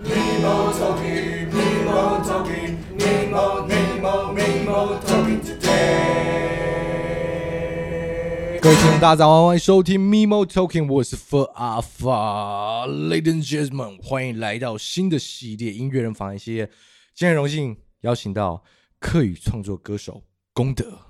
各位听众大家好，欢迎收听 Nemo Talking，我是 Fur Alpha，Ladies and Gentlemen，欢迎来到新的系列音乐人访谈系列。今天很荣幸邀请到客语创作歌手功德。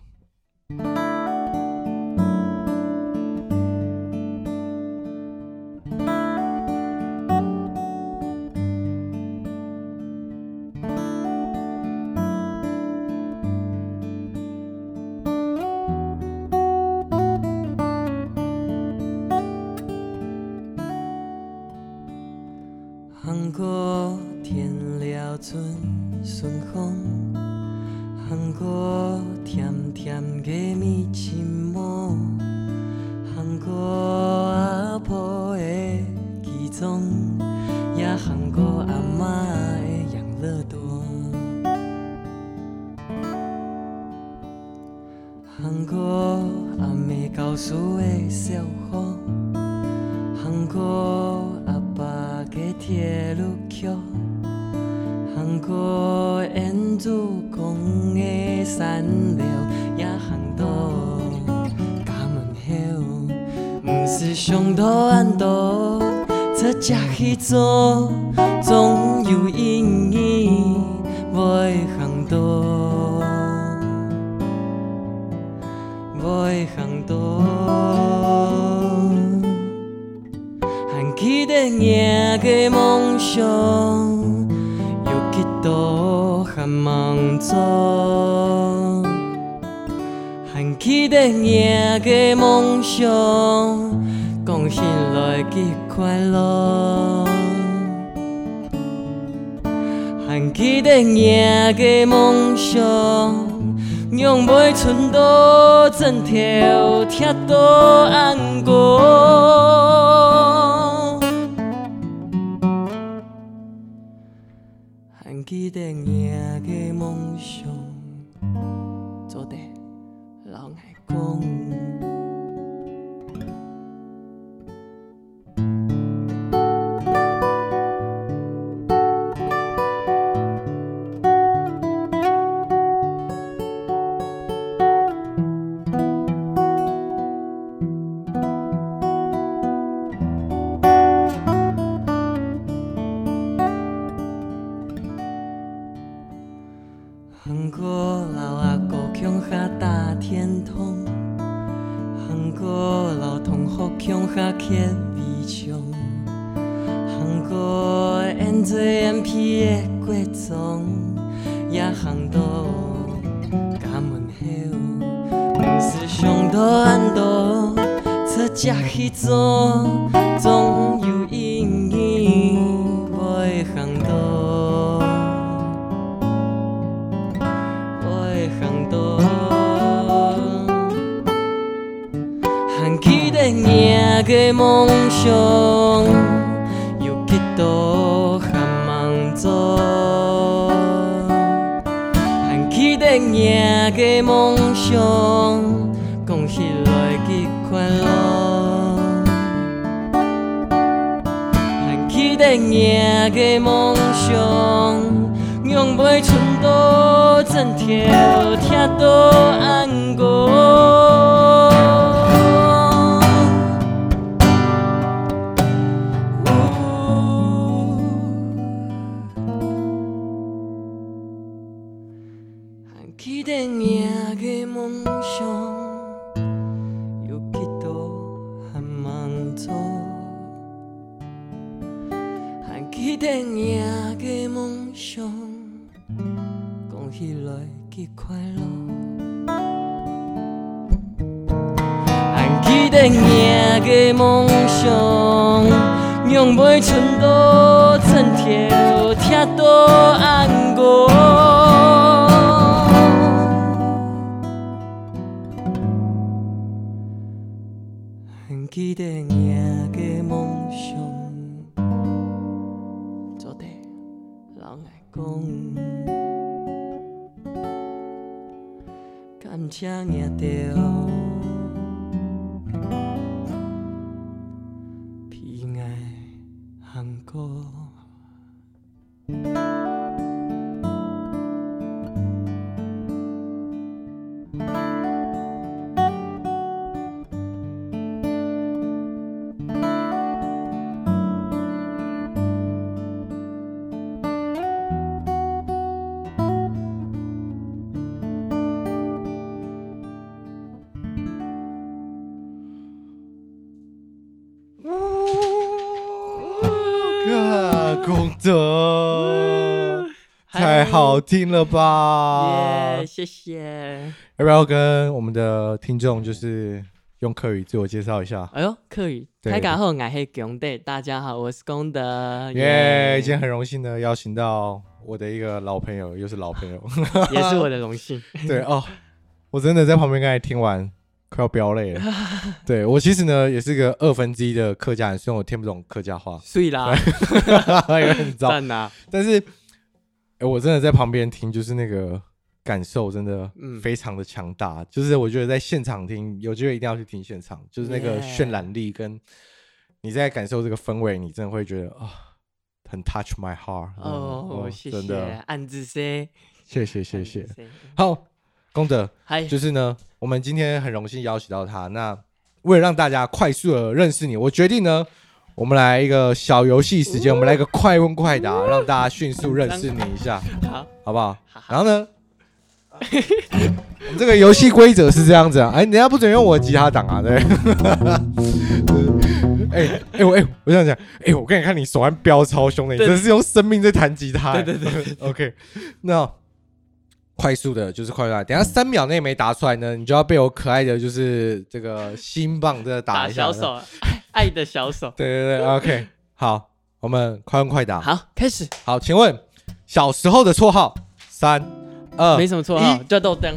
还记得那个梦想，讲幸福及快乐。还记得那的梦想，用每寸刀剑条跳到安国。还记得那的梦想。光硬的梦想，用袂剩多，真跳，听到安歌。太好听了吧！耶，谢谢。要不要跟我们的听众就是用客语自我介绍一下？哎呦，客语，大家好，我是功德。大家好，我是功德。耶，今天很荣幸的邀请到我的一个老朋友，又是老朋友，也是我的荣幸。对哦，我真的在旁边刚才听完。快要飙泪了，对我其实呢也是个二分之一的客家人，虽然我听不懂客家话，所以啦，也很糟啊。但是，哎，我真的在旁边听，就是那个感受真的非常的强大。就是我觉得在现场听，有机会一定要去听现场，就是那个渲染力跟你在感受这个氛围，你真的会觉得啊，很 touch my heart。哦，谢谢，暗自 say，谢谢谢谢，好。功德，就是呢，我们今天很荣幸邀请到他。那为了让大家快速的认识你，我决定呢，我们来一个小游戏时间，我们来一个快问快答，让大家迅速认识你一下，好，好不好？然后呢，我们这个游戏规则是这样子啊，哎，人家不准用我的吉他档啊，对。哎哎我哎，我想讲，哎，我跟你看你手腕飙超凶的，你真是用生命在弹吉他。对对对，OK，那。快速的，就是快速。等下三秒内没答出来呢，你就要被我可爱的就是这个心棒这打一下。打小手，爱的小手。对对对，OK，好，我们快问快答。好，开始。好，请问小时候的绰号？三二，没什么绰号，叫豆浆。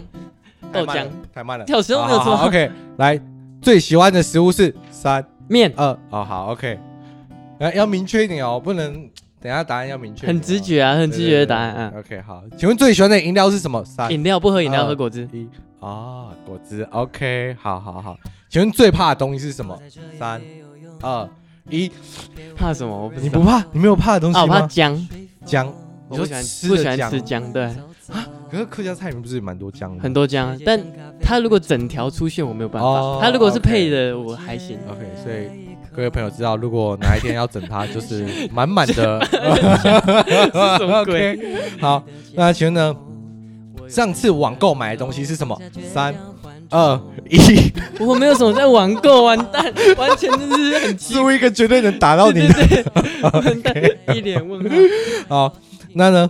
豆浆太慢了。小时候没有绰号。OK，来，最喜欢的食物是三面二。哦，好，OK，来要明确一点哦，不能。等下答案要明确，很直觉啊，很直觉的答案啊。OK，好，请问最喜欢的饮料是什么？三，饮料不喝饮料，喝果汁。一啊，果汁。OK，好好好。请问最怕的东西是什么？三二一，怕什么？你不怕？你没有怕的东西吗？我怕姜，姜。我不喜欢，不喜欢吃姜。对啊，可是客家菜里面不是蛮多姜的？很多姜，但它如果整条出现，我没有办法。它如果是配的，我还行。OK，所以。各位朋友知道，如果哪一天要整他，就是 满满的。什么鬼？好，那请问呢？上次网购买的东西是什么？三、二、一。我没有什么在网购，完蛋，完全就是很输一个绝对能打到你的。完蛋，一脸问号。好，那呢？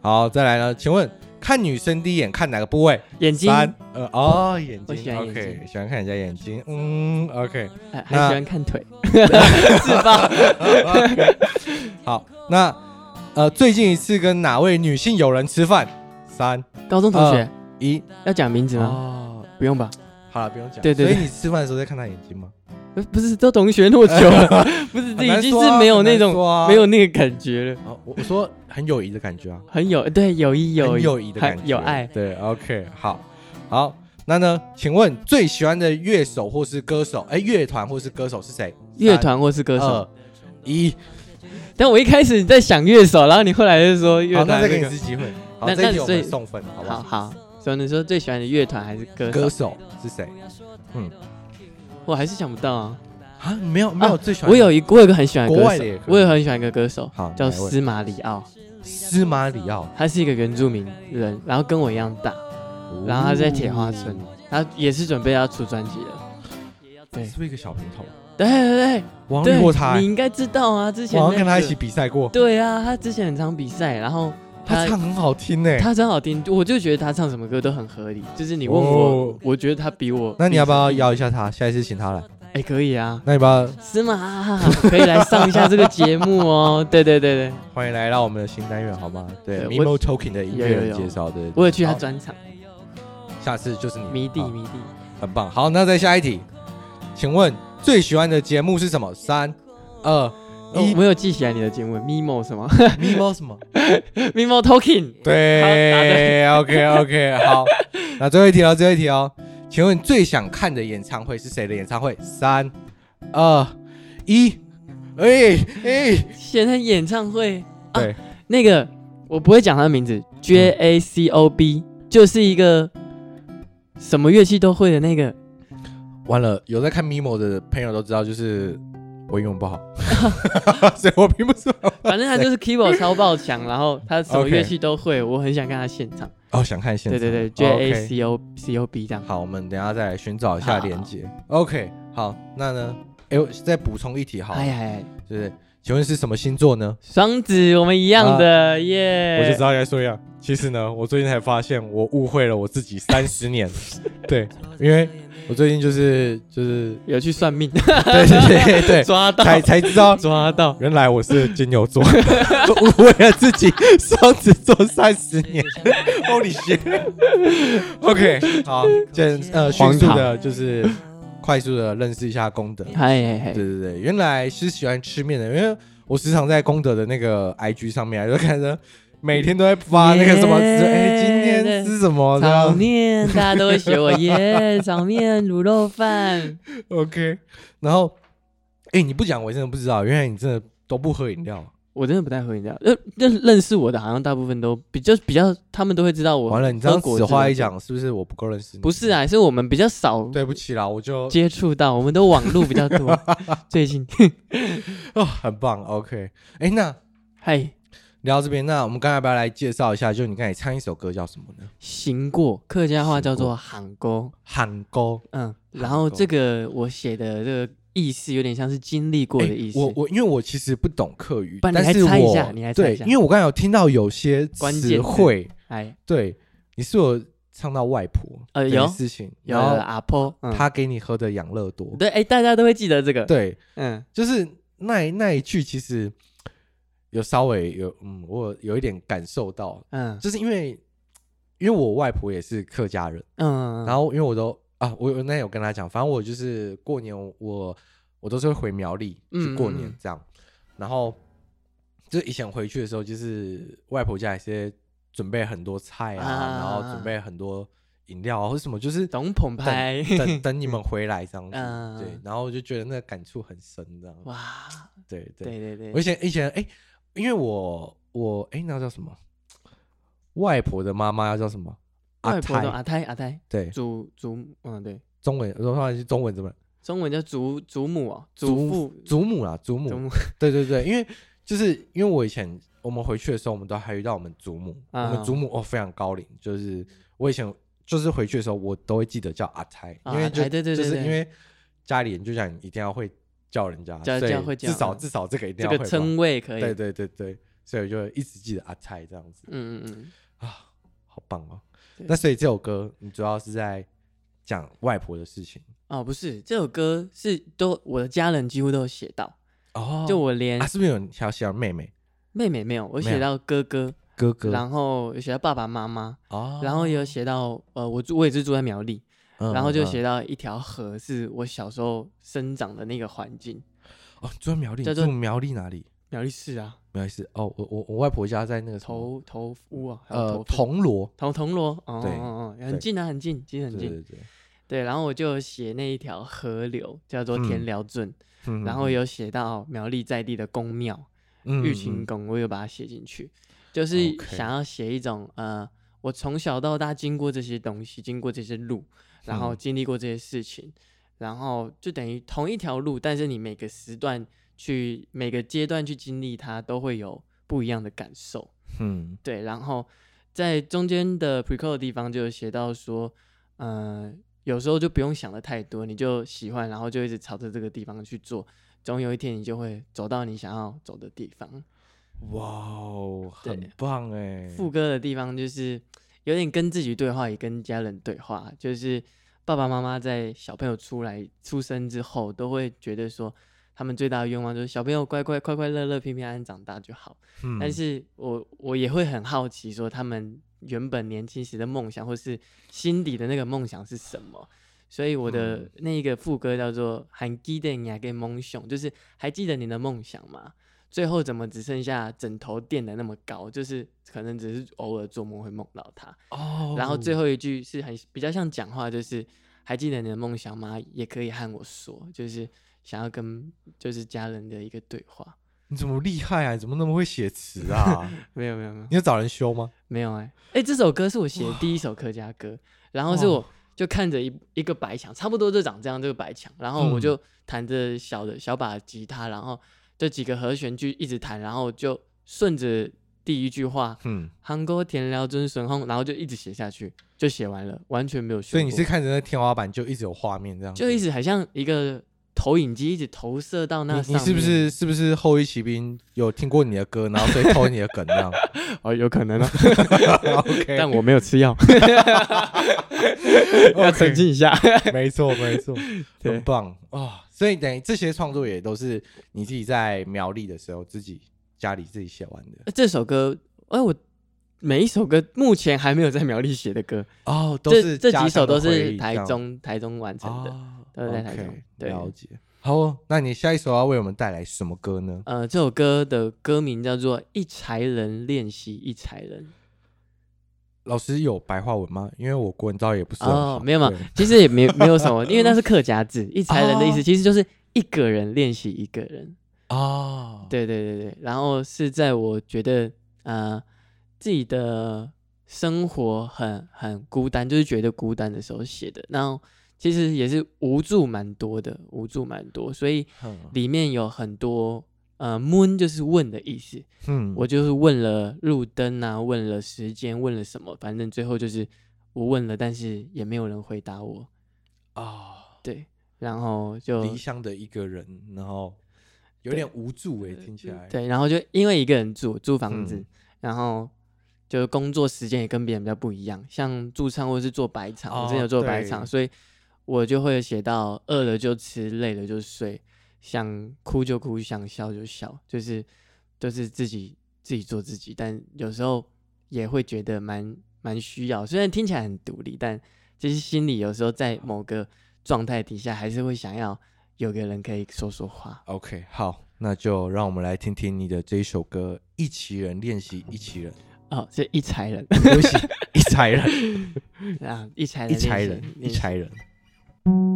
好，再来呢？请问？看女生第一眼看哪个部位？眼睛。三，呃，哦，眼睛。我喜欢眼睛。OK，喜欢看人家眼睛。嗯，OK。还喜欢看腿。是吧？好，那呃，最近一次跟哪位女性友人吃饭？三，高中同学。一，要讲名字吗？哦，不用吧。好了，不用讲。对对。所以你吃饭的时候在看她眼睛吗？不是，都同学那么久了，不是，已经是没有那种没有那个感觉了。我我说很友谊的感觉啊，很有对友谊有友谊的感觉，有爱。对，OK，好，好，那呢？请问最喜欢的乐手或是歌手？哎，乐团或是歌手是谁？乐团或是歌手？一。但我一开始在想乐手，然后你后来就说乐团。那再给你一次机会。那那所以送分，好不好？好。所以你说最喜欢的乐团还是歌歌手是谁？嗯。我还是想不到啊！啊，没有没有最喜欢。我有一我有一个很喜欢的歌手，我也很喜欢一个歌手，好叫司马里奥。司马里奥，他是一个原住民人，然后跟我一样大，然后他在铁花村，他也是准备要出专辑了。对，是不是一个小平头？对对对，我遇过他，你应该知道啊，之前我跟他一起比赛过。对啊，他之前很常比赛，然后他唱很好听诶，他真好听，我就觉得他唱什么歌都很合理。就是你问我，我觉得他比我，那你要不要邀一下他？下一次请他来。哎，可以啊，那你把司马可以来上一下这个节目哦。对对对对，欢迎来到我们的新单元，好吗？对，Mimo Talking 的音乐人介绍对，我有去他专场，下次就是你迷弟迷弟，很棒。好，那再下一题，请问最喜欢的节目是什么？三二一，我有记起来你的节目，Mimo 什么？Mimo 什么？Mimo Talking。对，OK OK，好，那最后一题哦，最后一题哦。请问最想看的演唱会是谁的演唱会？三、二、一，哎哎，现在演唱会，对，那个我不会讲他的名字，J A C O B，就是一个什么乐器都会的那个。完了，有在看 Mimo 的朋友都知道，就是我英文不好，所以我拼不是。反正他就是 keyboard 超爆强，然后他什么乐器都会，我很想看他现场。哦，想看现场。对对对，J A C O C O B 这样。好，我们等下再来寻找一下连接。OK，好，那呢？哎，我再补充一题，好。哎哎。就是，请问是什么星座呢？双子，我们一样的、啊、耶。我就知道应该说一样。其实呢，我最近才发现我误会了我自己三十年。对，因为我最近就是就是有去算命，对对对对，抓到才才知道抓到，原来我是金牛座，误会了自己双子座三十年。Holy shit！OK，好，简呃迅速的就是。快速的认识一下功德，嗨嗨嗨，对对对，原来是喜欢吃面的，因为我时常在功德的那个 IG 上面，就看着每天都在发那个什么，哎，今天吃什么？炒面，大家都会学我耶，炒面卤肉饭，OK。然后，哎，你不讲我真的不知道，原来你真的都不喝饮料。我真的不太喝饮料，认认认识我的，好像大部分都比较比较，他们都会知道我。完了，你这样子话一讲，是不是我不够认识你？不是啊，是我们比较少。对不起啦，我就接触到，我们都网路比较多。最近哦，很棒，OK。哎，那 嗨，聊到这边，那我们刚才要不要来介绍一下？就你刚才唱一首歌叫什么呢？行过，客家话叫做喊歌，喊歌。嗯，然后这个我写的这个。意思有点像是经历过的意思。欸、我我因为我其实不懂客语，但是我猜一下，你来猜一下，对，因为我刚才有听到有些词汇，哎，对，你是我唱到外婆呃有。事情，有阿婆，他给你喝的养乐多，对，哎，大家都会记得这个，对，嗯，就是那那一句其实有稍微有嗯，我有一点感受到，嗯，就是因为因为我外婆也是客家人，嗯，然后因为我都。啊，我有那有跟他讲，反正我就是过年我，我我都是会回苗栗去过年这样，嗯、然后就以前回去的时候，就是外婆家也是准备很多菜啊，啊然后准备很多饮料啊或者什么，就是等澎湃，等等 你们回来这样子，嗯、对，然后我就觉得那个感触很深这样，哇，对对。对对对，我以前以前哎，因为我我哎那叫什么，外婆的妈妈要叫什么？外婆的阿胎阿胎，对，祖祖嗯对，中文我说是中文怎么？中文叫祖祖母哦，祖父祖母啦，祖母，对对对，因为就是因为我以前我们回去的时候，我们都还遇到我们祖母，我们祖母哦非常高龄，就是我以前就是回去的时候，我都会记得叫阿胎，因为就就是因为家里人就讲一定要会叫人家，叫叫会叫，至少至少这个一定要会这个称谓可以，对对对对，所以我就一直记得阿胎这样子，嗯嗯嗯，啊，好棒哦。那所以这首歌你主要是在讲外婆的事情。哦？不是，这首歌是都我的家人几乎都有写到。哦，就我连啊，是不是有人想写妹妹？妹妹没有，我写到哥哥哥哥，然后有写到爸爸妈妈哦，然后有写到呃，我住我也是住在苗栗，然后就写到一条河是我小时候生长的那个环境。哦，住在苗栗，住苗栗哪里？苗栗市啊。没事哦，我我我外婆家在那个头头屋啊，呃，铜锣，铜铜锣，哦对哦哦，很近啊，很近，其实很近，对对对，然后我就写那一条河流叫做田寮圳，然后有写到苗栗在地的宫庙，玉清宫，我有把它写进去，就是想要写一种呃，我从小到大经过这些东西，经过这些路，然后经历过这些事情，然后就等于同一条路，但是你每个时段。去每个阶段去经历它，都会有不一样的感受。嗯，对。然后在中间的 prequel 的地方就写到说，嗯、呃，有时候就不用想的太多，你就喜欢，然后就一直朝着这个地方去做，总有一天你就会走到你想要走的地方。哇哦，很棒哎！副歌的地方就是有点跟自己对话，也跟家人对话。就是爸爸妈妈在小朋友出来出生之后，都会觉得说。他们最大的愿望就是小朋友乖乖、快快乐乐、平平安安长大就好。嗯，但是我我也会很好奇，说他们原本年轻时的梦想，或是心底的那个梦想是什么？所以我的那一个副歌叫做“还记得你的梦想”，就是还记得你的梦想吗？最后怎么只剩下枕头垫的那么高？就是可能只是偶尔做梦会梦到他。哦。然后最后一句是很比较像讲话，就是还记得你的梦想吗？也可以和我说，就是。想要跟就是家人的一个对话，你怎么厉害啊？你怎么那么会写词啊？没有没有没有，你要找人修吗？没有哎、欸、哎、欸，这首歌是我写的第一首客家歌，然后是我就看着一一个白墙，差不多就长这样这个白墙，然后我就弹着小的小把吉他，然后这几个和弦就一直弹，然后就顺着第一句话，嗯，韩国田寮尊神后，然后就一直写下去，就写完了，完全没有修。所以你是看着那天花板就一直有画面这样，就一直很像一个。投影机一直投射到那上面。你是不是是不是后裔骑兵有听过你的歌，然后所以偷你的梗这样？哦，有可能啊。OK，但我没有吃药，要澄清一下。没错没错，对很棒啊、哦！所以等于这些创作也都是你自己在苗栗的时候自己家里自己写完的。这首歌，哎，我每一首歌目前还没有在苗栗写的歌哦，都是这这几首都是台中台中完成的。哦都是在台中，okay, 对，了解。好，那你下一首要为我们带来什么歌呢？呃，这首歌的歌名叫做《一才人练习一才人》。老师有白话文吗？因为我国文造诣也不是。哦，没有嘛，其实也没没有什么，因为那是客家字，一才人的意思其实就是一个人练习一个人。哦，对对对对，然后是在我觉得呃自己的生活很很孤单，就是觉得孤单的时候写的，然后。其实也是无助蛮多的，无助蛮多，所以里面有很多呃问就是问的意思，嗯，我就是问了路灯啊，问了时间，问了什么，反正最后就是我问了，但是也没有人回答我。啊，哦，对，然后就离乡的一个人，然后有点无助诶，听起来，对，然后就因为一个人住租房子，嗯，然后。就是工作时间也跟别人比较不一样，像驻唱或者是做白场，哦，我之前有做白场，所以。我就会写到饿了就吃，累了就睡，想哭就哭，想笑就笑，就是就是自己自己做自己，但有时候也会觉得蛮蛮需要。虽然听起来很独立，但其实心里有时候在某个状态底下，还是会想要有个人可以说说话。OK，好，那就让我们来听听你的这一首歌《一齐人练习一齐人》。哦，是一才人，对不起，一才人 啊，一才人，一才人，一才人。thank you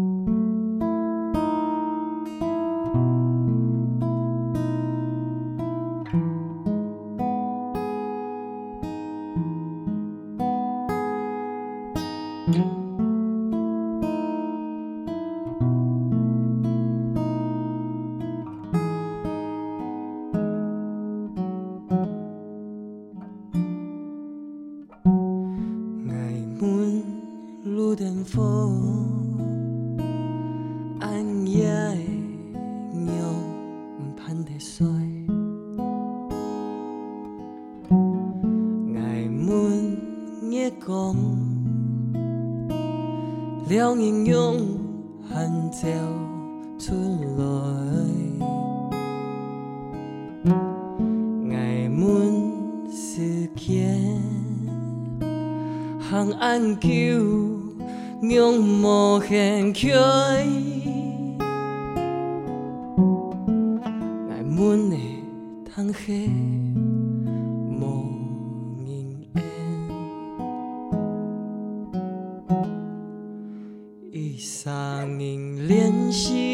Ngày muôn ngày 练习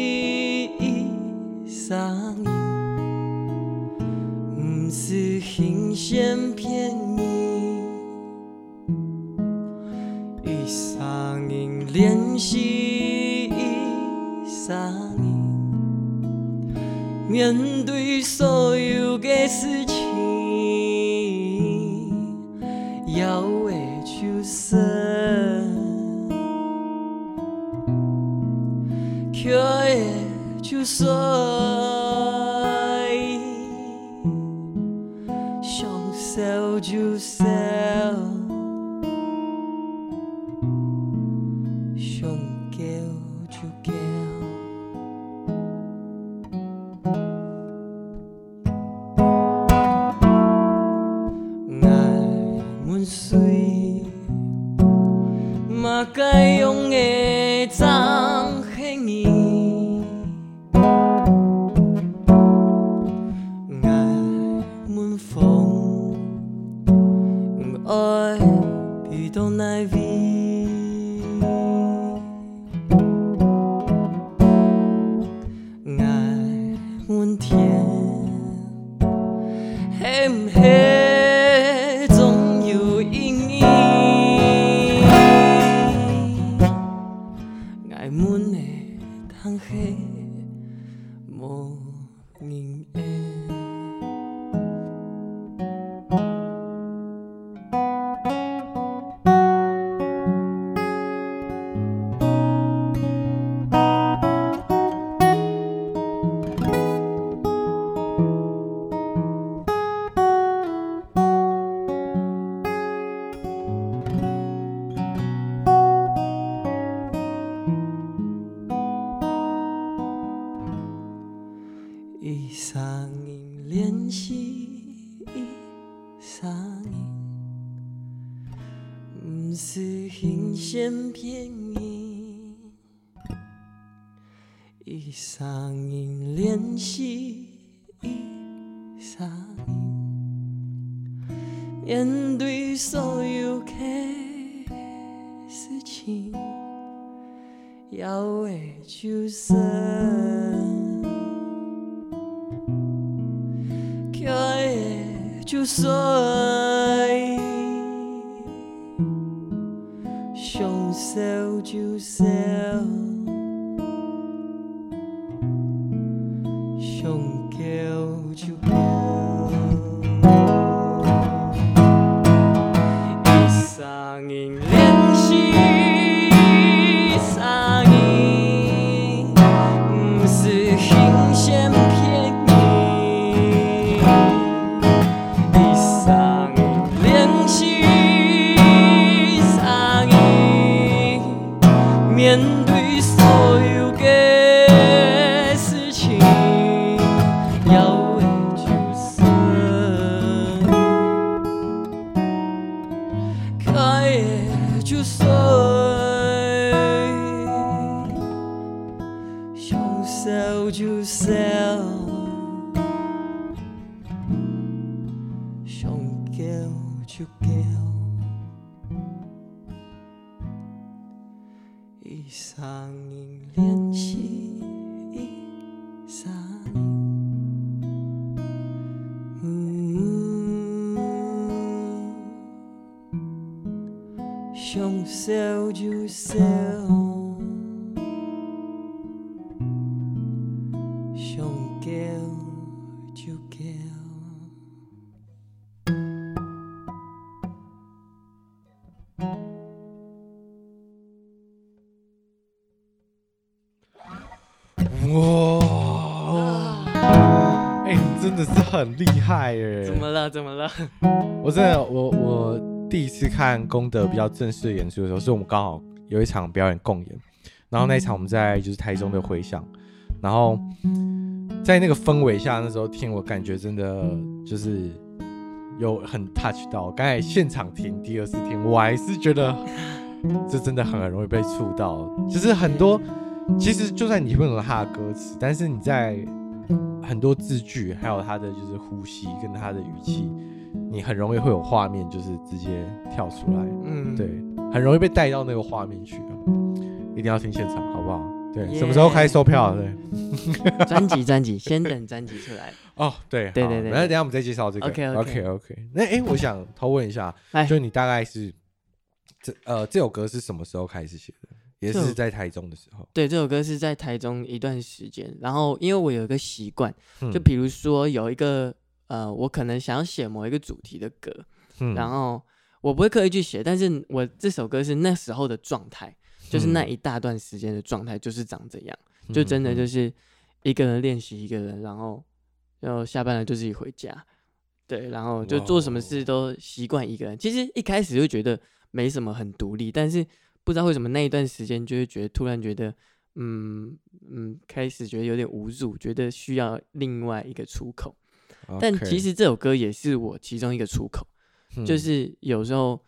I just say, 用手就 say。很厉害耶！怎么了？怎么了？我真的，我我第一次看功德比较正式的演出的时候，是我们刚好有一场表演共演，然后那一场我们在就是台中的回响，然后在那个氛围下，那时候听我感觉真的就是有很 touch 到。刚才现场听，第二次听，我还是觉得这真的很容易被触到。就是很多，其实就算你不懂他的歌词，但是你在。很多字句，还有他的就是呼吸跟他的语气，你很容易会有画面，就是直接跳出来。嗯，对，很容易被带到那个画面去。一定要听现场，好不好？对什么时候开始售票？对，专辑专辑，先等专辑出来。哦，对，对对对。那等下我们再介绍这个。OK OK OK。那哎，我想偷问一下，就你大概是这呃这首歌是什么时候开始写的？也是在台中的时候，对，这首歌是在台中一段时间。然后，因为我有一个习惯，就比如说有一个呃，我可能想要写某一个主题的歌，嗯、然后我不会刻意去写，但是我这首歌是那时候的状态，就是那一大段时间的状态，就是长这样，嗯、就真的就是一个人练习一个人，然后然后下班了就自己回家，对，然后就做什么事都习惯一个人。其实一开始就觉得没什么很独立，但是。不知道为什么那一段时间就会觉得突然觉得，嗯嗯，开始觉得有点无助，觉得需要另外一个出口。但其实这首歌也是我其中一个出口，嗯、就是有时候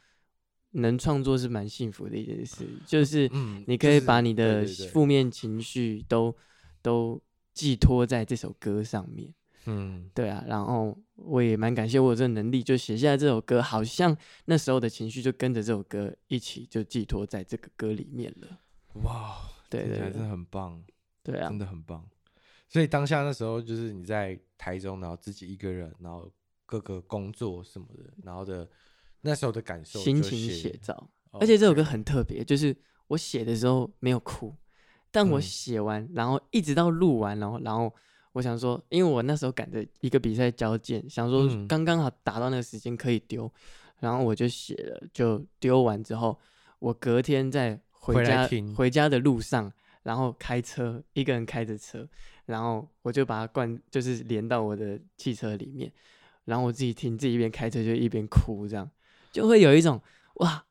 能创作是蛮幸福的一件事，就是你可以把你的负面情绪都都寄托在这首歌上面。嗯，对啊，然后我也蛮感谢我有这个能力，就写下来这首歌，好像那时候的情绪就跟着这首歌一起就寄托在这个歌里面了。哇，对对，对，真的很棒，对啊，真的很棒。所以当下那时候就是你在台中，然后自己一个人，然后各个工作什么的，然后的那时候的感受，心情写照。而且这首歌很特别，就是我写的时候没有哭，但我写完，嗯、然后一直到录完，然后然后。我想说，因为我那时候赶着一个比赛交件，想说刚刚好打到那个时间可以丢，嗯、然后我就写了，就丢完之后，我隔天在回家回，回家的路上，然后开车一个人开着车，然后我就把它灌，就是连到我的汽车里面，然后我自己听，自己一边开车就一边哭，这样就会有一种哇。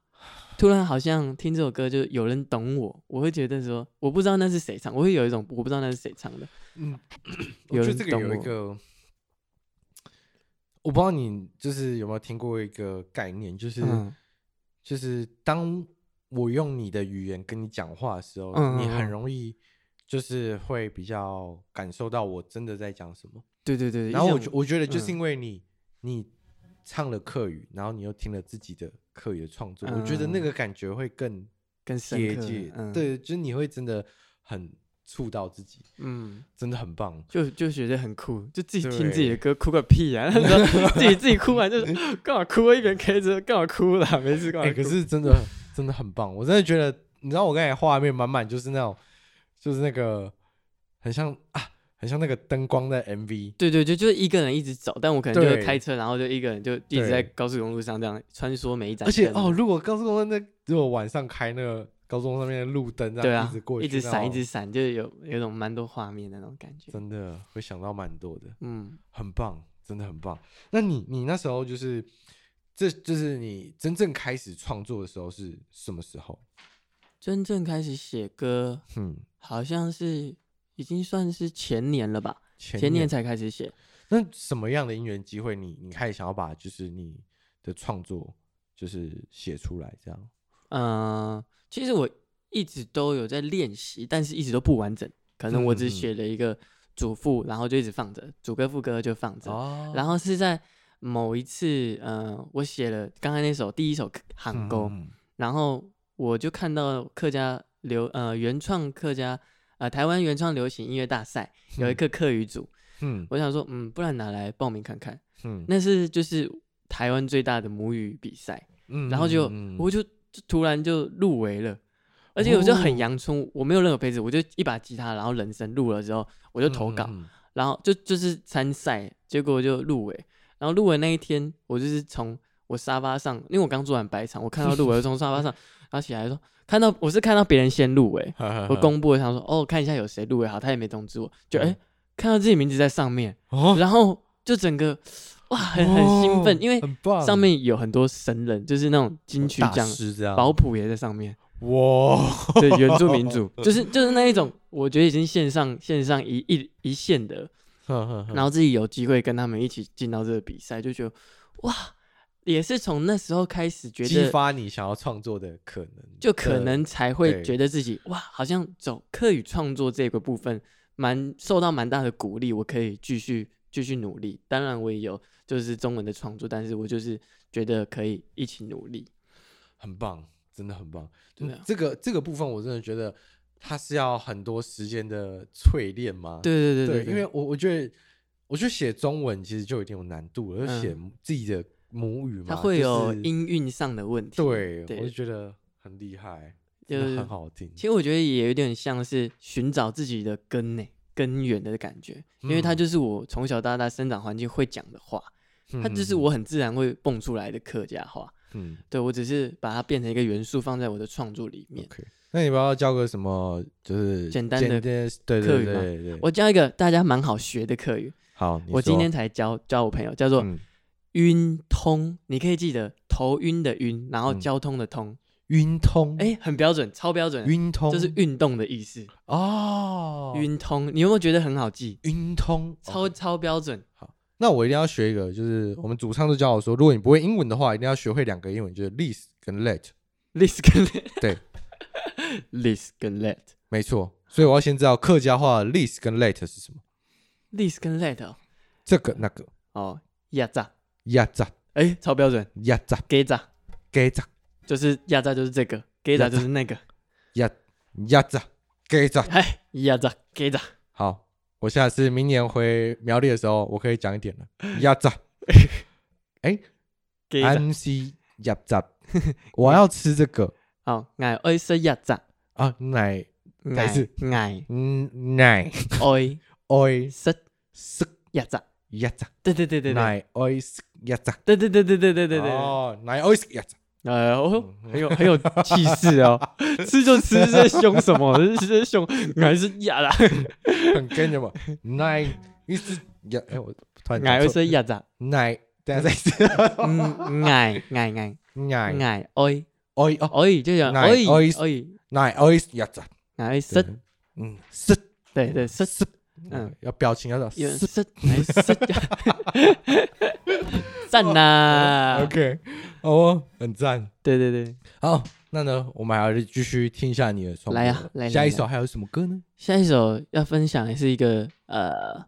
突然好像听这首歌就有人懂我，我会觉得说我不知道那是谁唱，我会有一种我不知道那是谁唱的。嗯，我觉得这个有一个，我不知道你就是有没有听过一个概念，就是、嗯、就是当我用你的语言跟你讲话的时候，你很容易就是会比较感受到我真的在讲什么。对对对，然后我我觉得就是因为你、嗯、你唱了客语，然后你又听了自己的客语的创作，嗯、我觉得那个感觉会更更贴切。嗯、对，就是你会真的很。触到自己，嗯，真的很棒，就就觉得很酷，就自己听自己的歌哭个屁啊！自己自己哭完就是干嘛哭？一边开着干嘛哭啦？没事干嘛、欸？可是真的真的很棒，我真的觉得，你知道我刚才画面满满就是那种，就是那个很像啊，很像那个灯光的 MV。对对对，就是一个人一直走，但我可能就开车，然后就一个人就一直在高速公路上这样穿梭每一盏。而且哦，如果高速公路那如果晚上开那个。高中上面的路灯，这样一直过去，啊、一直闪，一直闪，就是有有种蛮多画面的那种感觉。真的会想到蛮多的，嗯，很棒，真的很棒。那你你那时候就是，这就是你真正开始创作的时候是什么时候？真正开始写歌，嗯，好像是已经算是前年了吧？前年，前年才开始写。那什么样的因缘机会你，你你开始想要把就是你的创作就是写出来这样？嗯、呃。其实我一直都有在练习，但是一直都不完整。可能我只写了一个主副，然后就一直放着，主歌副歌就放着。哦、然后是在某一次，嗯、呃，我写了刚才那首第一首《杭沟》，嗯，然后我就看到客家流呃原创客家呃台湾原创流行音乐大赛有一个客语组，嗯，我想说，嗯，不然拿来报名看看。嗯，那是就是台湾最大的母语比赛。嗯，然后就我就。就突然就入围了，而且我就很阳春，哦、我没有任何配置，我就一把吉他，然后人声录了之后，我就投稿，嗯嗯。嗯然后就就是参赛，结果就入围。然后入围那一天，我就是从我沙发上，因为我刚做完白场，我看到入围，从沙发上 然后起来说，看到我是看到别人先入围，我公布了，想说哦，看一下有谁入围，好，他也没通知我，就哎、欸、看到自己名字在上面，哦、然后就整个。哇，很很兴奋，因为上面有很多神人，就是那种金曲奖，保普也在上面。哇，对，原住民族，就是就是那一种，我觉得已经线上线上一一一线的，然后自己有机会跟他们一起进到这个比赛，就觉得哇，也是从那时候开始觉得激发你想要创作的可能，就可能才会觉得自己哇，好像走客语创作这个部分，蛮受到蛮大的鼓励，我可以继续继续努力。当然，我也有。就是中文的创作，但是我就是觉得可以一起努力，很棒，真的很棒。对啊，这个这个部分我真的觉得它是要很多时间的淬炼吗？对对对因为我我觉得，我觉得写中文其实就有点有难度，而写自己的母语嘛，它会有音韵上的问题。对，我就觉得很厉害，就是很好听。其实我觉得也有点像是寻找自己的根呢，根源的感觉，因为它就是我从小到大生长环境会讲的话。它就是我很自然会蹦出来的客家话，嗯，对，我只是把它变成一个元素放在我的创作里面。Okay. 那你不要教个什么，就是简单的对客语吗？对对对，我教一个大家蛮好学的客语。好，我今天才教教我朋友，叫做“晕通”，你可以记得头晕的晕，然后交通的通，晕通，哎，很标准，超标准，晕通就是运动的意思哦。晕通，你有没有觉得很好记？晕通，超超标准。好。那我一定要学一个，就是我们主唱都教我说，如果你不会英文的话，一定要学会两个英文，就是 list 跟 let，list 跟 let。对，list 跟 let，没错。所以我要先知道客家话 list 跟 let 是什么。，list 跟 let 哦，这个那个哦，压榨，压榨，哎，超标准，压榨，给榨，给榨，就是压榨就是这个，给榨就是那个，压压榨，给榨，哎，压榨，给榨，好。我下次明年回苗栗的时候，我可以讲一点了。鸭杂，哎，M C 鸭杂，我要吃这个。好，爱爱吃鸭杂啊，奶奶是奶，嗯，奶爱爱吃吃鸭杂，鸭杂，对对对对，奶爱吃鸭杂，对对对对对对对对，哦，奶爱吃鸭杂。哎哦，很有很有气势哦！吃就吃，这凶什么？这这凶还是哑啦？很跟着嘛。奶意思哑，哎，我突然奶会说哑子。奶，等下再吃。嗯，奶奶奶奶奶，oi oi 哦，oi 就叫 oi oi 奶 oi 哑子，奶 oi 嗯，是，对对是是嗯，要表情要有是来是赞呐，OK，哦，很赞，对对对，好，那呢，我们还要继续听一下你的创作，来呀，来，下一首还有什么歌呢？下一首要分享的是一个呃，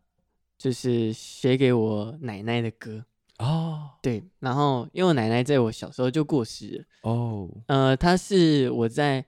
就是写给我奶奶的歌。哦，对，然后因为我奶奶在我小时候就过世了。哦，呃，她是我在。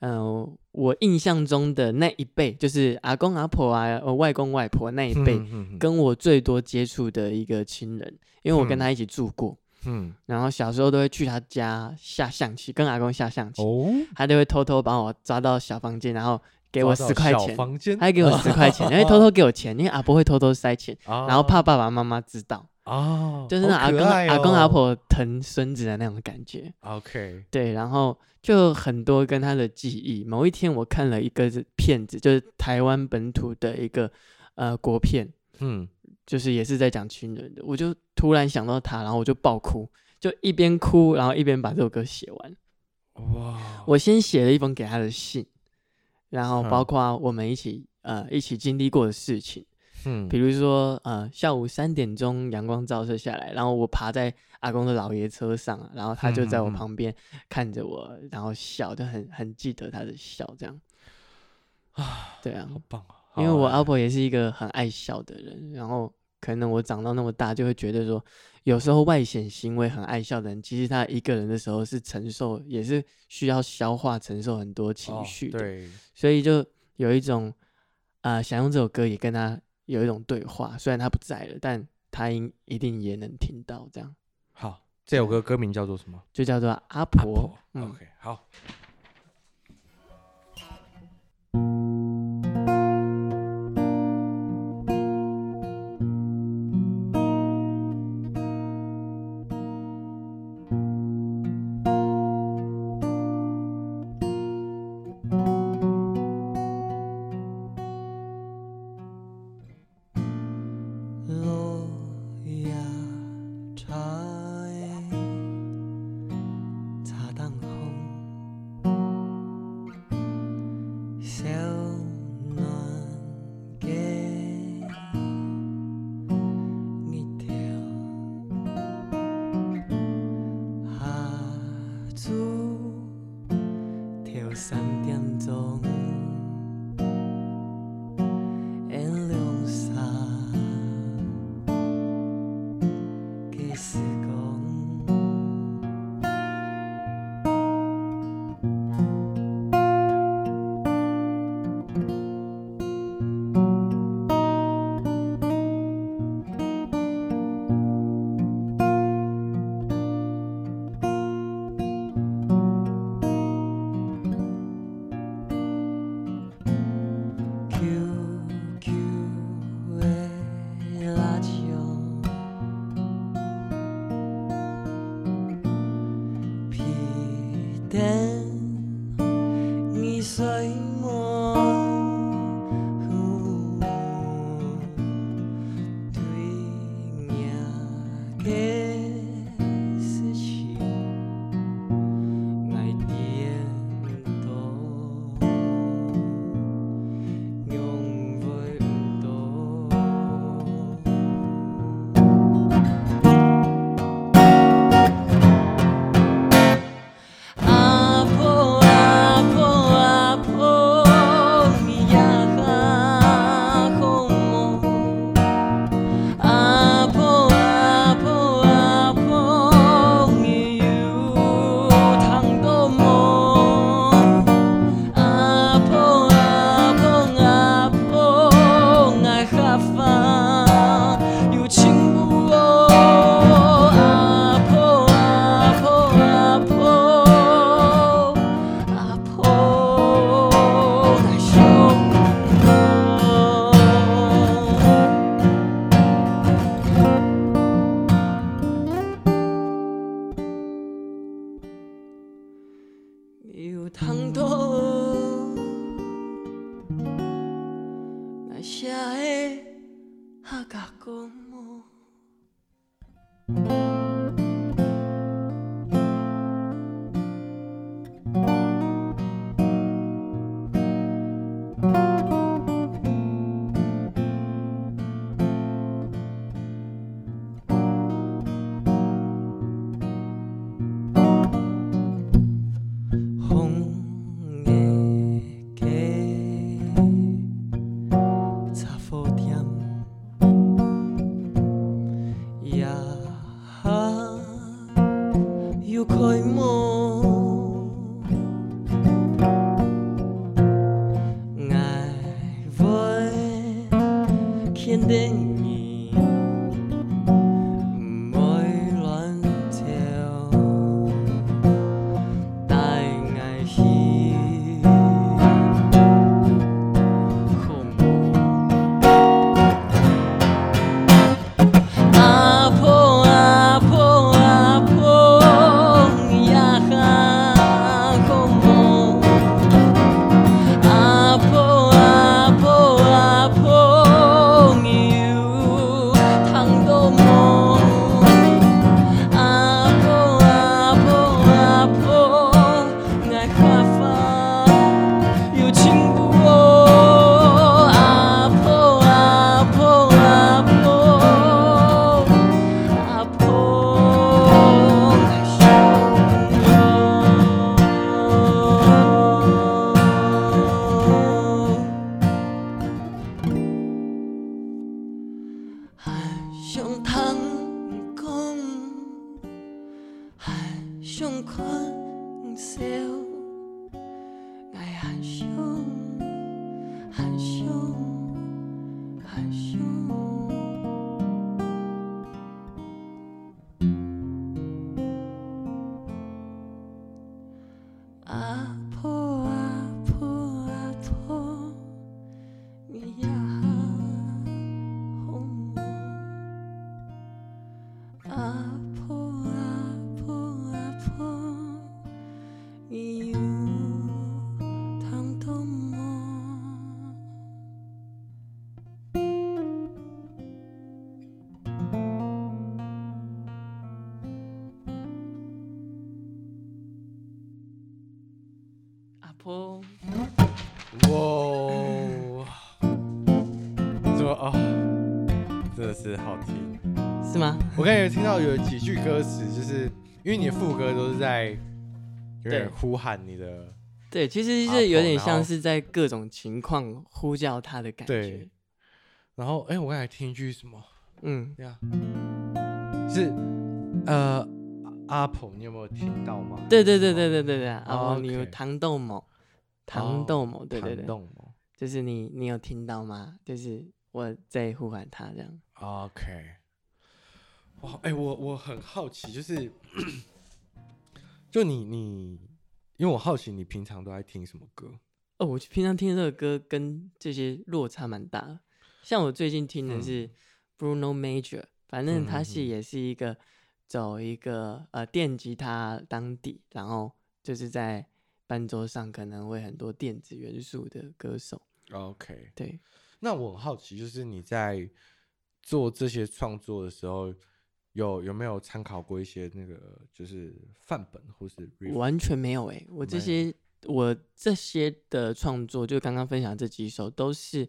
嗯、呃，我印象中的那一辈，就是阿公阿婆啊，呃，外公外婆那一辈，跟我最多接触的一个亲人，因为我跟他一起住过，嗯，然后小时候都会去他家下象棋，跟阿公下象棋，哦，他就会偷偷把我抓到小房间，然后给我十块钱，房间，他还给我十块钱，因为偷偷给我钱，因为阿婆会偷偷塞钱，然后怕爸爸妈妈知道。哦，就是那阿公、哦、阿公阿婆疼孙子的那种感觉。OK，对，然后就很多跟他的记忆。某一天我看了一个片子，就是台湾本土的一个呃国片，嗯，就是也是在讲亲人的，我就突然想到他，然后我就爆哭，就一边哭，然后一边把这首歌写完。哇！我先写了一封给他的信，然后包括我们一起、嗯、呃一起经历过的事情。嗯，比如说，呃，下午三点钟阳光照射下来，然后我爬在阿公的老爷车上，然后他就在我旁边看着我，嗯嗯嗯，然后笑，就很很记得他的笑，这样。啊，对啊，好棒啊！因为我阿婆也是一个很爱笑的人，然后可能我长到那么大，就会觉得说，有时候外显行为很爱笑的人，其实他一个人的时候是承受，也是需要消化承受很多情绪的，哦，对，所以就有一种啊，呃，想用这首歌也跟他。有一种对话，虽然他不在了，但他应一定也能听到。这样，好，这首歌歌名叫做什么？就叫做阿婆。阿婆嗯、OK，好。几句歌词，就是因为你的副歌都是在有点呼喊你的，对，其实是有点像是在各种情况呼叫他的感觉。对，然后哎，我刚才听一句什么？嗯，对啊，是呃，阿婆，你有没有听到吗？对对对对对对对，阿婆，你有糖豆某，糖豆某，对对对，就是你你有听到吗？就是我在呼唤他这样。OK。哎、欸，我我很好奇，就是，就你你，因为我好奇你平常都爱听什么歌？哦，我平常听这个歌跟这些落差蛮大。像我最近听的是 Bruno Major，、嗯、反正他是也是一个走一个呃电吉他当地，然后就是在伴奏上可能会很多电子元素的歌手。OK，对。那我很好奇，就是你在做这些创作的时候。有有没有参考过一些那个就是范本或是？完全没有哎、欸，我这些我这些的创作，就刚刚分享这几首都是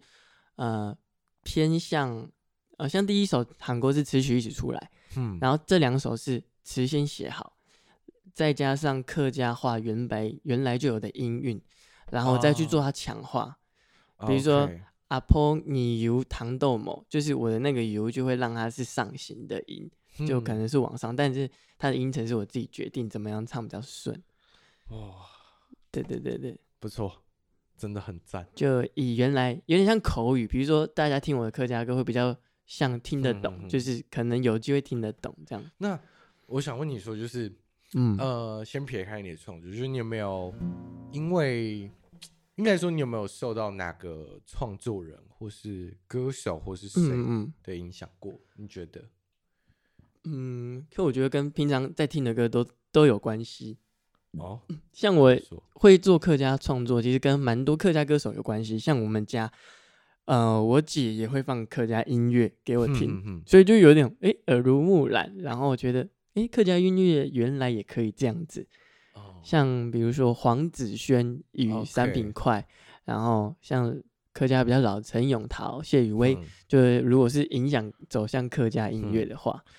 呃偏向呃像第一首韩国是词曲一起出来，嗯，然后这两首是词先写好，再加上客家话原白原来就有的音韵，然后再去做它强化，哦、比如说。Okay 阿婆，你油糖豆某，就是我的那个油就会让它是上行的音，嗯、就可能是往上，但是它的音程是我自己决定怎么样唱比较顺。哦，对对对对，不错，真的很赞。就以原来有点像口语，比如说大家听我的客家歌会比较像听得懂，嗯、就是可能有机会听得懂这样。那我想问你说，就是嗯呃，先撇开你的创作，就是你有没有因为。应该说，你有没有受到哪个创作人，或是歌手，或是谁的影响过？嗯嗯，你觉得？嗯，可我觉得跟平常在听的歌都都有关系。哦，像我会做客家创作，其实跟蛮多客家歌手有关系。像我们家，呃，我姐也会放客家音乐给我听，嗯嗯，所以就有点哎、欸、耳濡目染。然后我觉得，哎、欸，客家音乐原来也可以这样子。哦像比如说黄子轩与三品快然后像客家比较老陈永桃、谢雨薇，嗯、就是如果是影响走向客家音乐的话，嗯、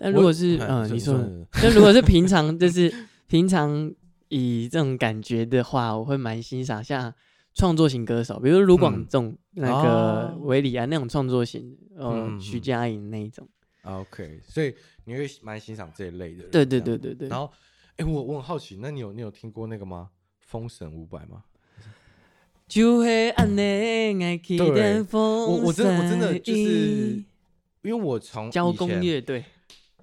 但如果是嗯，嗯你说，那如果是平常 就是平常以这种感觉的话，我会蛮欣赏像创作型歌手，比如卢广仲、嗯、那个韦礼安那种创作型，呃、嗯，徐佳莹那一种。OK，所以你会蛮欣赏这一类的。对对对对对。然后，哎、欸，我我很好奇，那你有你有听过那个吗？封神五百吗？就会按呢爱去点风。我我真的我真的就是，因为我从交工乐队，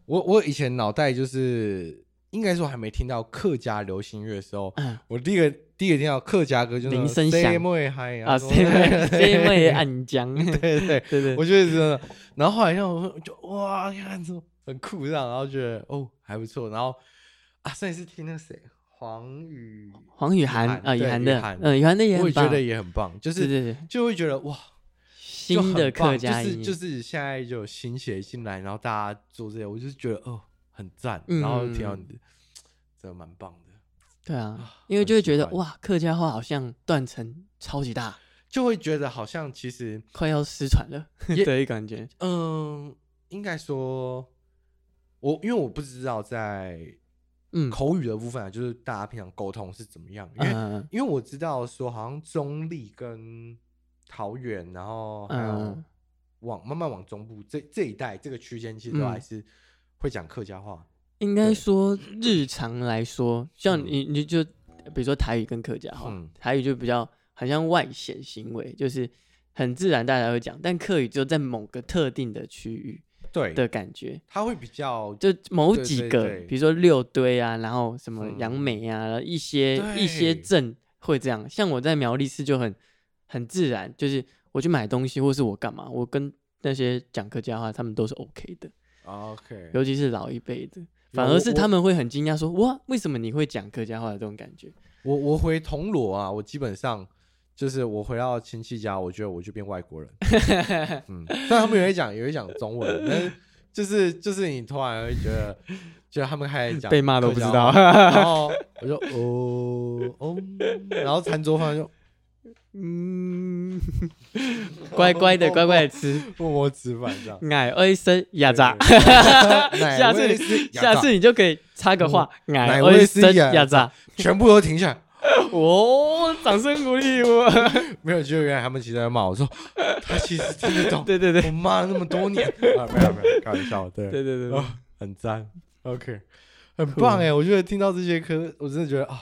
我我以前脑袋就是。应该说还没听到客家流行乐的时候，嗯、我第一个第一个听到客家歌就是铃声响啊，谁谁 妹暗江？对 对对对对，我觉得真的。然后后来让我就哇，看这很酷这样，然后觉得哦还不错。然后啊，上一次听那个谁，黄雨黄雨涵啊，雨涵的，嗯，雨涵的也很棒，我觉得也很棒，就是就会觉得哇，新的客家就是就是现在就有新血进来，然后大家做这些，我就觉得哦。很赞，然后听到你的，真的蛮棒的。对啊，因为就会觉得哇，客家话好像断层超级大，就会觉得好像其实快要失传了 的感觉。嗯，应该说，我因为我不知道在嗯口语的部分啊，就是大家平常沟通是怎么样。因为因为我知道说，好像中立跟桃园，然后还有往慢慢往中部这这一带这个区间，其实都还是。会讲客家话，应该说日常来说，像你你就比如说台语跟客家话，嗯、台语就比较好像外显行为，就是很自然大家会讲，但客语就在某个特定的区域，对的感觉，它会比较就某几个，对对对，比如说六堆啊，然后什么杨梅啊，嗯、一些一些镇会这样，像我在苗栗市就很很自然，就是我去买东西或是我干嘛，我跟那些讲客家话，他们都是 OK 的。OK，尤其是老一辈的，反而是他们会很惊讶说：“哇，为什么你会讲客家话的这种感觉？”我我回铜锣啊，我基本上就是我回到亲戚家，我觉得我就变外国人。嗯，虽然他们也会讲，也会讲中文，但是就是就是你突然会觉得，觉得他们还讲被骂都不知道，然后 我就哦哦，然后餐桌上就。嗯，乖乖的，乖乖的吃，默默吃饭这样。爱卫生压榨，下次下次你就可以插个话，爱卫生压榨，全部都停下来。哦，掌声鼓励我。没有，就原来他们其实在骂我说，他其实听得懂。对对对，我骂了那么多年，没有没有，开玩笑。对对对对，很赞，OK，很棒哎，我觉得听到这些歌，我真的觉得啊，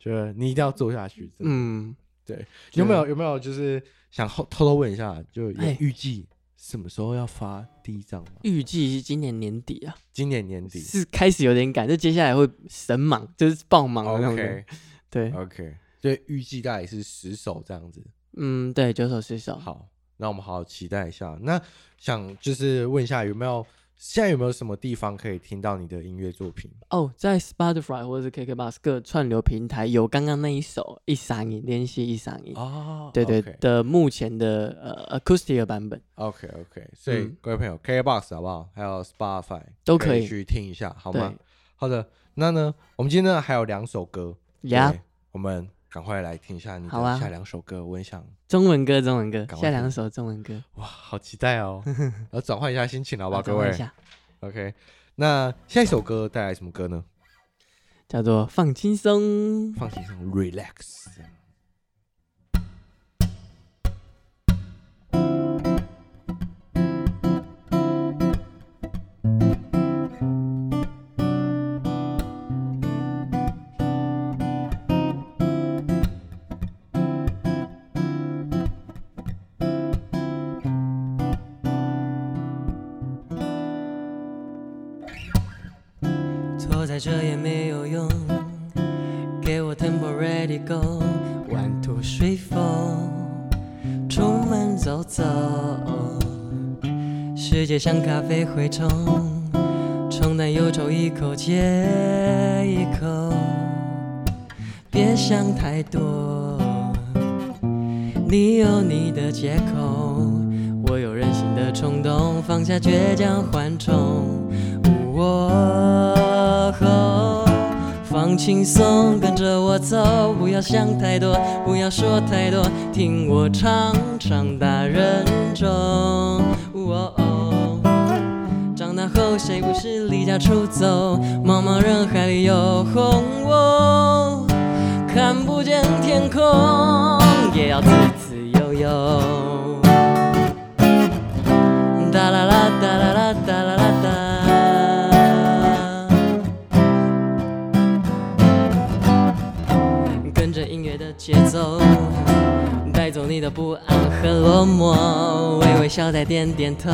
觉得你一定要做下去。嗯。对，有没有有没有就是想偷偷问一下，就预计什么时候要发第一张吗？预计是今年年底啊，今年年底是开始有点赶，就接下来会神忙，就是爆忙的那种。Okay, 对，OK，所以预计大概是十首这样子。嗯，对，九首十首。好，那我们好好期待一下。那想就是问一下有没有？现在有没有什么地方可以听到你的音乐作品？哦，在 Spotify 或者是 KKBOX 各串流平台有刚刚那一首一闪影联系一闪影哦，对对 okay 的目前的呃 acoustic 的版本。OK OK，所以、嗯、各位朋友 KKBOX 好不好？还有 Spotify 都可以，可以去听一下，好吗？好的，那呢，我们今天呢还有两首歌，呀，我们。赶快来听一下你的下两首歌，我也想中文歌，中文歌，下两首中文歌，哇，好期待哦！要转换一下心情，好不好，各位？OK，那下一首歌带来什么歌呢？叫做放轻松，放轻松，Relax。这像咖啡灰冲，冲淡忧愁一口接一口，别想太多，你有你的借口，我有任性的冲动，放下倔强缓冲，我。放轻松，跟着我走，不要想太多，不要说太多，听我唱唱大人中。谁不是离家出走？茫茫人海里游红我、看不见天空，也要自自由由。哒啦啦哒啦啦哒啦啦哒。跟着音乐的节奏，带走你的不安和落寞，微微笑再点点头。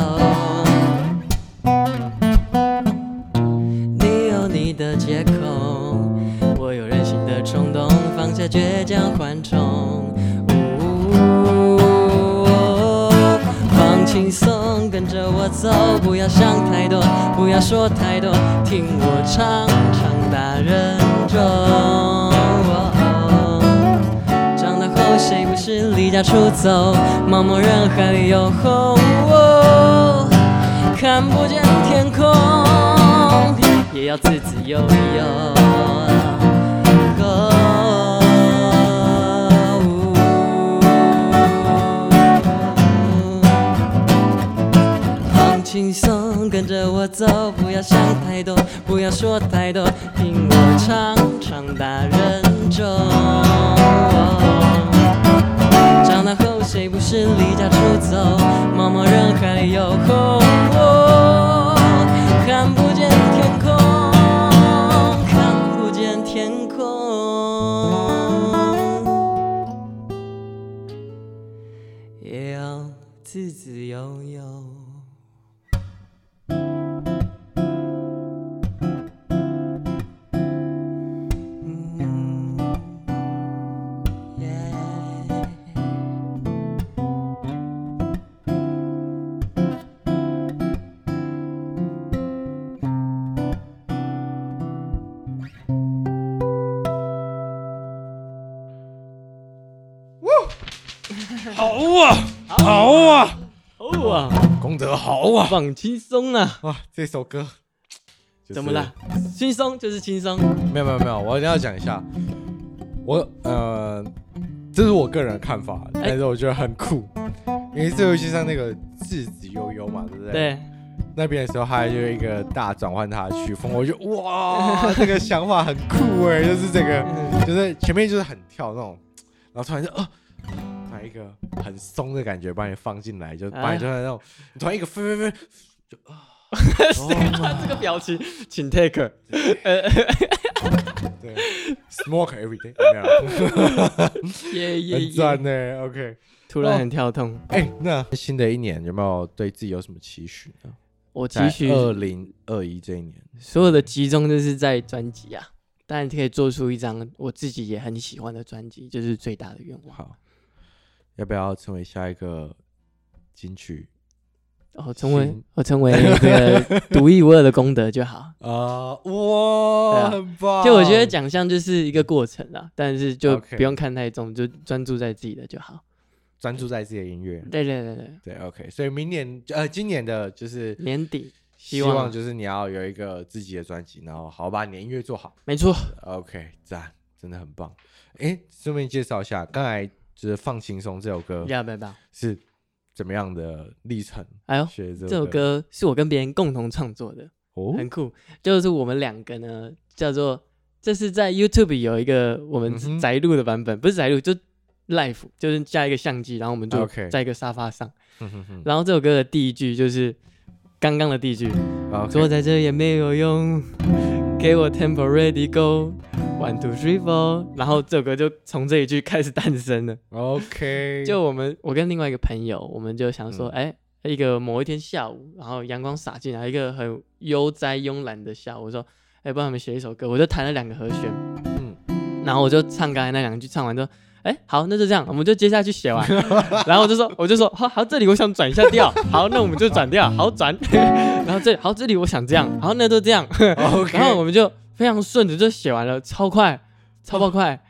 倔强缓冲。放轻松，跟着我走，不要想太多，不要说太多，听我唱唱大人中。长大后谁不是离家出走，茫茫人海里有红，看不见天空，也要自自由由。跟着我走，不要想太多，不要说太多，听我唱唱大人中。长大后谁不是离家出走？茫茫人海有空，看不见天空，看不见天空，也要自自由由。好啊，好啊，好啊，功德好啊放轻松啊！哇，这首歌、就是、怎么了？轻松就是轻松。没有没有没有，我一定要讲一下。我呃，这是我个人的看法，但是我觉得很酷，欸、因为这游戏上那个自子悠悠嘛，对不对？对。那边的时候还有一个大转换他的曲风，我觉得哇，这个想法很酷哎，就是这个，就是前面就是很跳那种，然后突然就哦。呃一个很松的感觉，把你放进来，就把你就在那种，突然一个飞飞飞，就啊，这个表情，请 take，对，smoke every day，耶耶，很赞呢，OK，突然很跳动，哎，那新的一年有没有对自己有什么期许呢？我期许二零二一这一年，所有的集中就是在专辑啊，当然可以做出一张我自己也很喜欢的专辑，就是最大的愿望。好。要不要成为下一个金曲？哦，成为我成为一个独一无二的功德就好 啊！哇，啊、很棒！就我觉得奖项就是一个过程啦，但是就不用看太重，就专注在自己的就好。专注在自己的音乐。对对对对对，OK。所以明年呃，今年的就是年底，希望就是你要有一个自己的专辑，然后好好把你的音乐做好。没错，OK，赞，真的很棒。哎，顺便介绍一下，刚才。就是放轻松这首歌，是怎么样的历程？哎呦，这首歌是我跟别人共同创作的，哦，很酷。就是我们两个呢，叫做这是在 YouTube 有一个我们宅录的版本，不是宅录，就 Life，就是加一个相机，然后我们就在一个沙发上。然后这首歌的第一句就是刚刚的第一句，坐在这也没有用，给我 Tempo Ready Go。One two three four，然后这首歌就从这一句开始诞生了。OK，就我们我跟另外一个朋友，我们就想说，哎、嗯，一个某一天下午，然后阳光洒进来，一个很悠哉慵懒的下午，我说，哎，帮他们写一首歌，我就弹了两个和弦，嗯，然后我就唱刚才那两句，唱完之后，哎，好，那就这样，我们就接下去写完。然后我就说，我就说，好，好，这里我想转一下调，好，那我们就转调，好转。然后这里好，这里我想这样，然后，那就这样。然后我们就。非常顺的就写完了，超快，超爆快。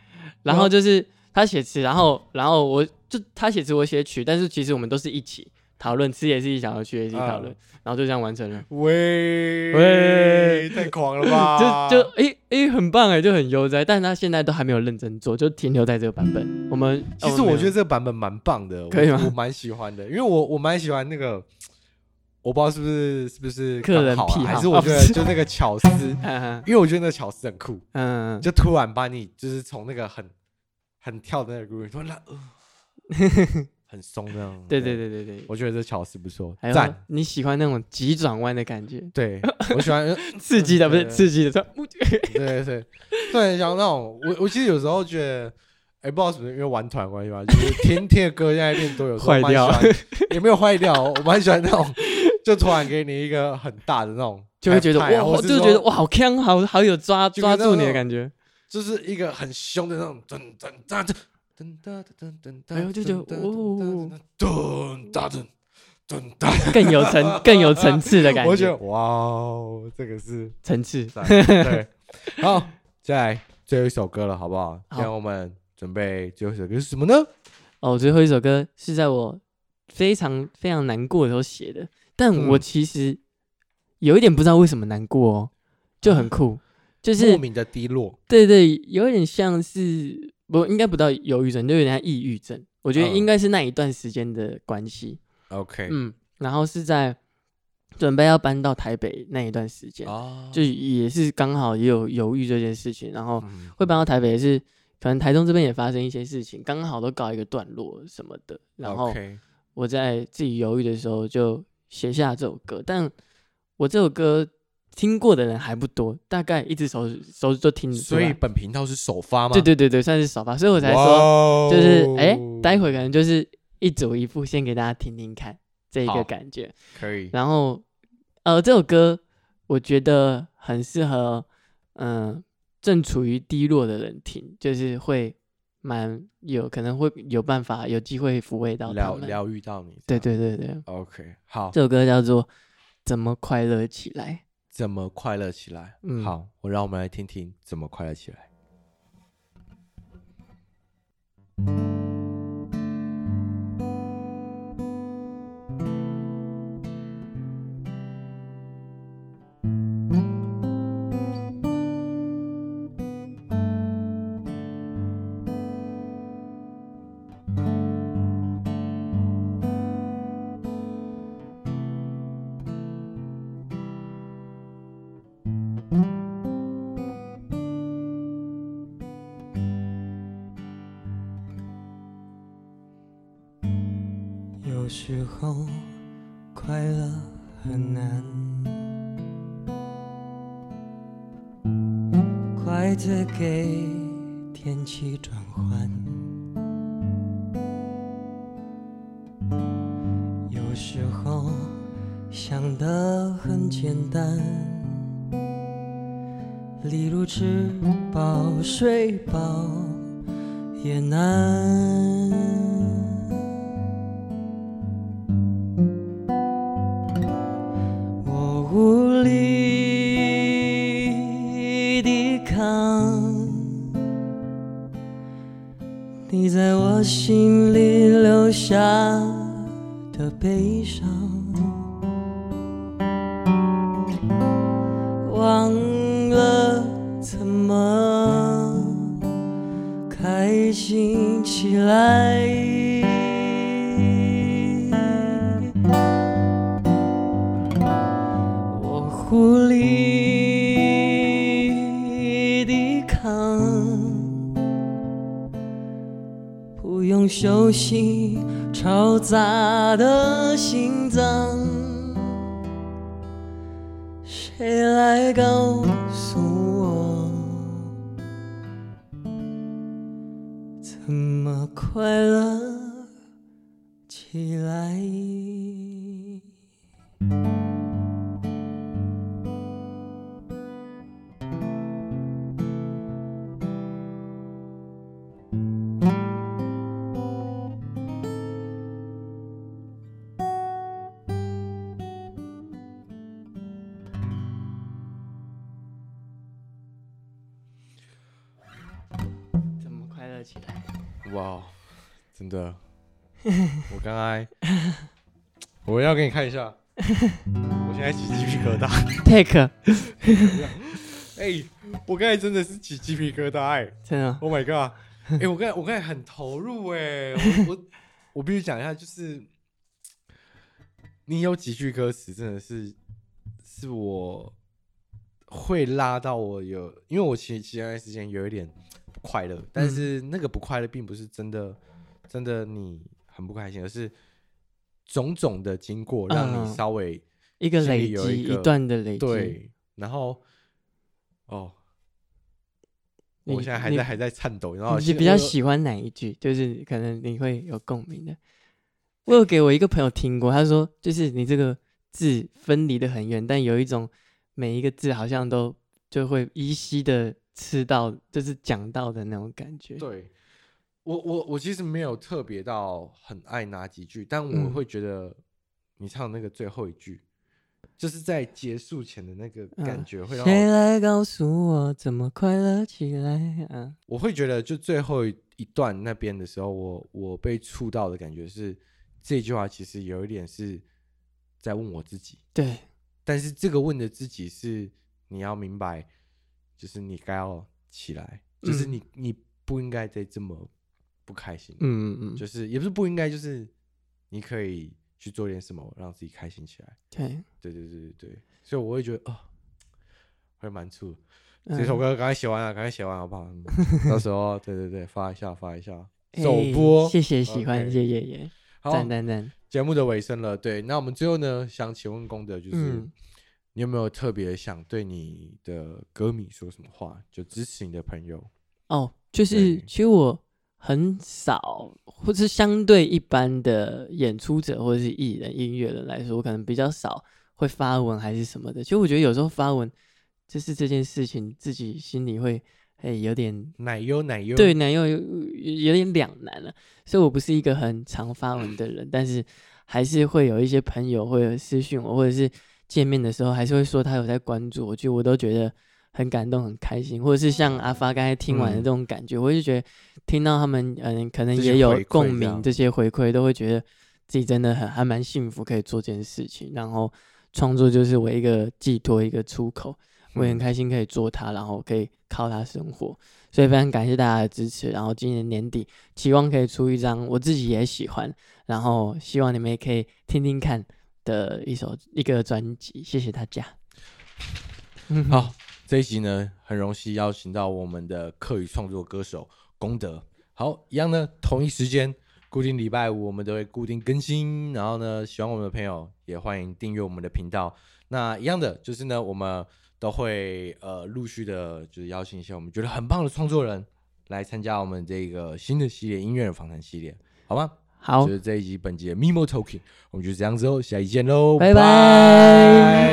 然后就是他写词，然后然后我就他写词我写曲，但是其实我们都是一起讨论，词也是一起讨论，曲也是一起讨论，然后就这样完成了。喂喂，太狂了吧！就就诶诶，很棒哎，就很悠哉。但是他现在都还没有认真做，就停留在这个版本。我们其实我觉得这个版本蛮棒的，可以吗？我蛮喜欢的，因为我我蛮喜欢那个。我不知道是不是是不是个人癖好，还是我觉得就那个巧思，因为我觉得那个巧思很酷，嗯，就突然把你就是从那个很很跳的那个 groove 突然很松那样，对对对对对，我觉得这巧思不错，赞。你喜欢那种急转弯的感觉？对，我喜欢 刺激的，不是刺激的，对对。对，对，像那种我我其实有时候觉得，哎，不知道是不是因为玩团关系吧，就是听听的歌现在变多，有坏掉。也没有坏掉，我蛮喜欢那种，就突然给你一个很大的那种，就会觉得哇，就觉得哇，好强，好好有抓抓住你的感觉，就是一个很凶的那种噔噔噔噔。噔噔噔噔噔，哎，就觉得哦，噔噔噔噔噔，更有层更有层次的感觉。我觉得哇哦，这个是层次。对，好，再来最后一首歌了，好不好？现在我们准备最后一首歌是什么呢？哦，最后一首歌是在我非常非常难过的时候写的，但我其实有一点不知道为什么难过哦，就很酷，就是莫名的低落。对对，有点像是。不，应该不到忧郁症，就有点像抑郁症。我觉得应该是那一段时间的关系。OK，嗯，然后是在准备要搬到台北那一段时间，哦、就也是刚好也有犹豫这件事情，然后会搬到台北也是，可能台中这边也发生一些事情，刚好都搞一个段落什么的。然后我在自己犹豫的时候就写下这首歌，但我这首歌。听过的人还不多，大概一只手手指都听。所以本频道是首发吗？对对对对，算是首发，所以我才说，就是哎、欸，待会可能就是一组一副，先给大家听听看这一个感觉。可以。然后，呃，这首歌我觉得很适合，嗯、呃，正处于低落的人听，就是会蛮有可能会有办法有机会抚慰到他们，疗疗愈到你。对对对对。OK，好，这首歌叫做《怎么快乐起来》。怎么快乐起来？嗯，好，我让我们来听听怎么快乐起来。有时候快乐很难，怪罪给天气转换。有时候想得很简单，例如吃饱睡饱也难。起来！哇，真的，我刚才我要给你看一下，我现在起鸡皮疙瘩。Take，哎，我刚才真的是起鸡皮疙瘩，哎，真的，Oh my god！哎，我刚才我刚才很投入，哎，我我我必须讲一下，就是你有几句歌词，真的是是我会拉到我有，因为我其实其实那段时间有一点。快乐，但是那个不快乐，并不是真的，真的你很不开心，而是种种的经过让你稍微一个累积，一段的累积。对，然后哦，我现在还在还在颤抖。然后你比较喜欢哪一句？就是可能你会有共鸣的。我有给我一个朋友听过，他说就是你这个字分离的很远，但有一种每一个字好像都就会依稀的吃到，就是讲到的那种感觉。对，我我我其实没有特别到很爱哪几句，但我会觉得你唱那个最后一句，嗯、就是在结束前的那个感觉会让我，谁来告诉我怎么快乐起来啊？我会觉得就最后一段那边的时候，我我被触到的感觉是。这句话其实有一点是在问我自己，对，但是这个问的自己是你要明白，就是你该要起来，嗯、就是你你不应该再这么不开心，嗯嗯嗯，就是也不是不应该，就是你可以去做点什么让自己开心起来，对，对对对对对，所以我会觉得哦，会蛮触。这首歌赶快写完了，赶快写完好不好？到时候对对对，发一下发一下，首播，谢谢喜欢，谢谢耶。好，节目的尾声了。对，那我们最后呢，想请问功德，就是、嗯、你有没有特别想对你的歌迷说什么话？就支持你的朋友。哦，就是其实我很少，或是相对一般的演出者或者是艺人、音乐人来说，我可能比较少会发文还是什么的。其实我觉得有时候发文，就是这件事情自己心里会。哎，有点奶油奶油，对，奶油有有点两难了，所以我不是一个很常发文的人，但是还是会有一些朋友会私讯我，或者是见面的时候还是会说他有在关注我，就我都觉得很感动、很开心，或者是像阿发刚才听完的这种感觉，嗯、我就觉得听到他们嗯，可能也有共鸣，这些回馈都会觉得自己真的很还蛮幸福，可以做这件事情，然后创作就是我一个寄托、一个出口。我也很开心可以做它，然后可以靠它生活，所以非常感谢大家的支持。然后今年年底，期望可以出一张我自己也喜欢，然后希望你们也可以听听看的一首一个专辑。谢谢大家。嗯好，这一集呢，很荣幸邀请到我们的客语创作歌手功德。好，一样呢，同一时间，固定礼拜五我们都会固定更新。然后呢，喜欢我们的朋友也欢迎订阅我们的频道。那一样的就是呢，我们。都会呃陆续的，就是邀请一些我们觉得很棒的创作人来参加我们这个新的系列音乐人访谈系列，好吗？好，就是这一集本集的 MIMO Talking，我们就这样子哦，下一集见喽，拜拜。